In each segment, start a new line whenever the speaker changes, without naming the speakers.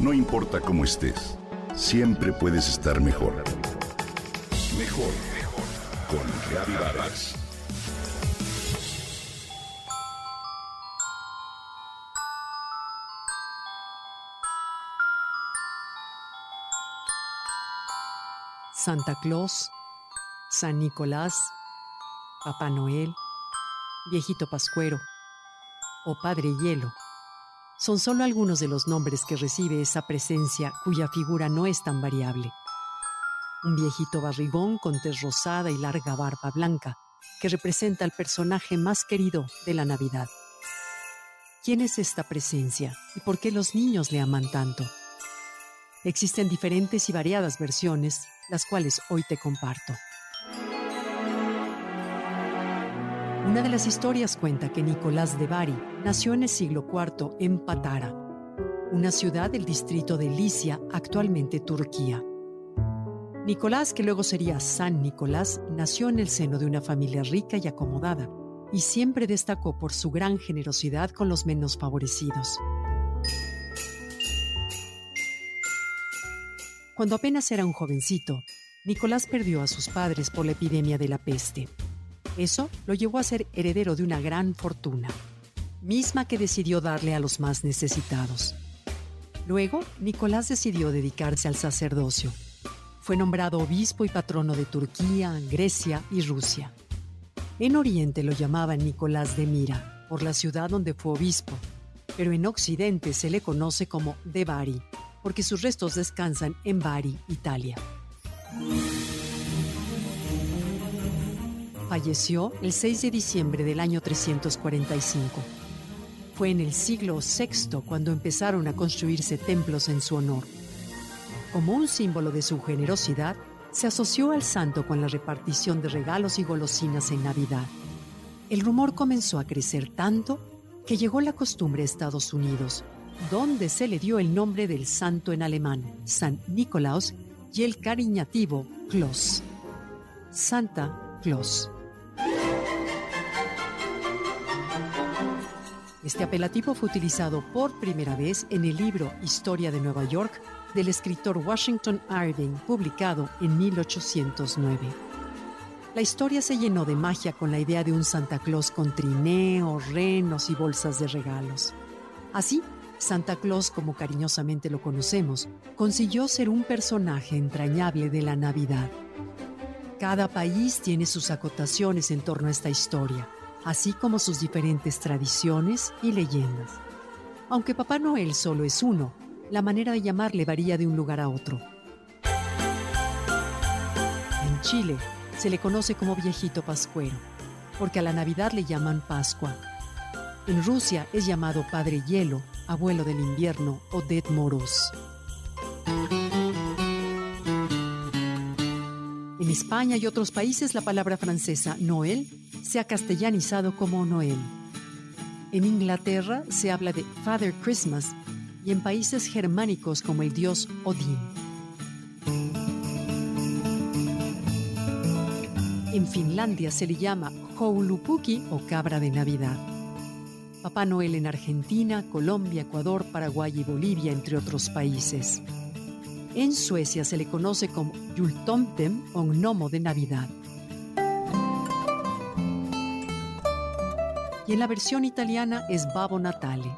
No importa cómo estés, siempre puedes estar mejor. Mejor, mejor. Con Reavivadas.
Santa Claus, San Nicolás, Papá Noel, Viejito Pascuero o Padre Hielo son solo algunos de los nombres que recibe esa presencia cuya figura no es tan variable. Un viejito barrigón con tez rosada y larga barba blanca que representa al personaje más querido de la Navidad. ¿Quién es esta presencia y por qué los niños le aman tanto? Existen diferentes y variadas versiones, las cuales hoy te comparto. Una de las historias cuenta que Nicolás de Bari nació en el siglo IV en Patara, una ciudad del distrito de Licia, actualmente Turquía. Nicolás, que luego sería San Nicolás, nació en el seno de una familia rica y acomodada, y siempre destacó por su gran generosidad con los menos favorecidos. Cuando apenas era un jovencito, Nicolás perdió a sus padres por la epidemia de la peste. Eso lo llevó a ser heredero de una gran fortuna, misma que decidió darle a los más necesitados. Luego, Nicolás decidió dedicarse al sacerdocio. Fue nombrado obispo y patrono de Turquía, Grecia y Rusia. En Oriente lo llamaban Nicolás de Mira, por la ciudad donde fue obispo, pero en Occidente se le conoce como de Bari, porque sus restos descansan en Bari, Italia. Falleció el 6 de diciembre del año 345. Fue en el siglo VI cuando empezaron a construirse templos en su honor. Como un símbolo de su generosidad, se asoció al santo con la repartición de regalos y golosinas en Navidad. El rumor comenzó a crecer tanto que llegó la costumbre a Estados Unidos, donde se le dio el nombre del santo en alemán, San Nicolaus, y el cariñativo Claus. Santa Claus. Este apelativo fue utilizado por primera vez en el libro Historia de Nueva York del escritor Washington Irving, publicado en 1809. La historia se llenó de magia con la idea de un Santa Claus con trineo, renos y bolsas de regalos. Así, Santa Claus, como cariñosamente lo conocemos, consiguió ser un personaje entrañable de la Navidad. Cada país tiene sus acotaciones en torno a esta historia, así como sus diferentes tradiciones y leyendas. Aunque Papá Noel solo es uno, la manera de llamarle varía de un lugar a otro. En Chile se le conoce como viejito pascuero, porque a la Navidad le llaman Pascua. En Rusia es llamado Padre Hielo abuelo del invierno o Dead Moros. En España y otros países la palabra francesa Noel se ha castellanizado como Noel. En Inglaterra se habla de Father Christmas y en países germánicos como el dios Odín. En Finlandia se le llama Joulupuki o cabra de Navidad. Papá Noel en Argentina, Colombia, Ecuador, Paraguay y Bolivia, entre otros países. En Suecia se le conoce como Jultomtem o Gnomo de Navidad. Y en la versión italiana es Babo Natale.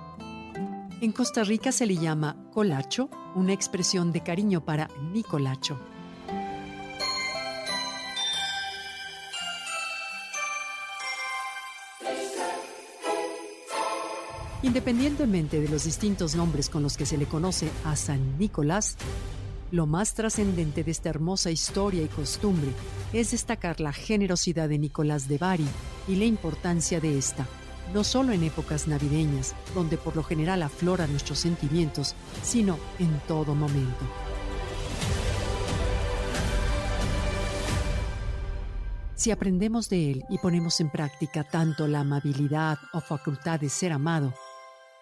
En Costa Rica se le llama colacho, una expresión de cariño para Nicolacho. Independientemente de los distintos nombres con los que se le conoce a San Nicolás, lo más trascendente de esta hermosa historia y costumbre es destacar la generosidad de Nicolás de Bari y la importancia de esta, no solo en épocas navideñas, donde por lo general afloran nuestros sentimientos, sino en todo momento. Si aprendemos de él y ponemos en práctica tanto la amabilidad o facultad de ser amado,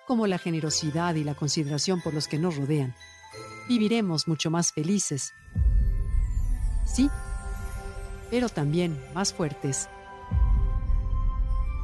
como la generosidad y la consideración por los que nos rodean, viviremos mucho más felices. Sí, pero también más fuertes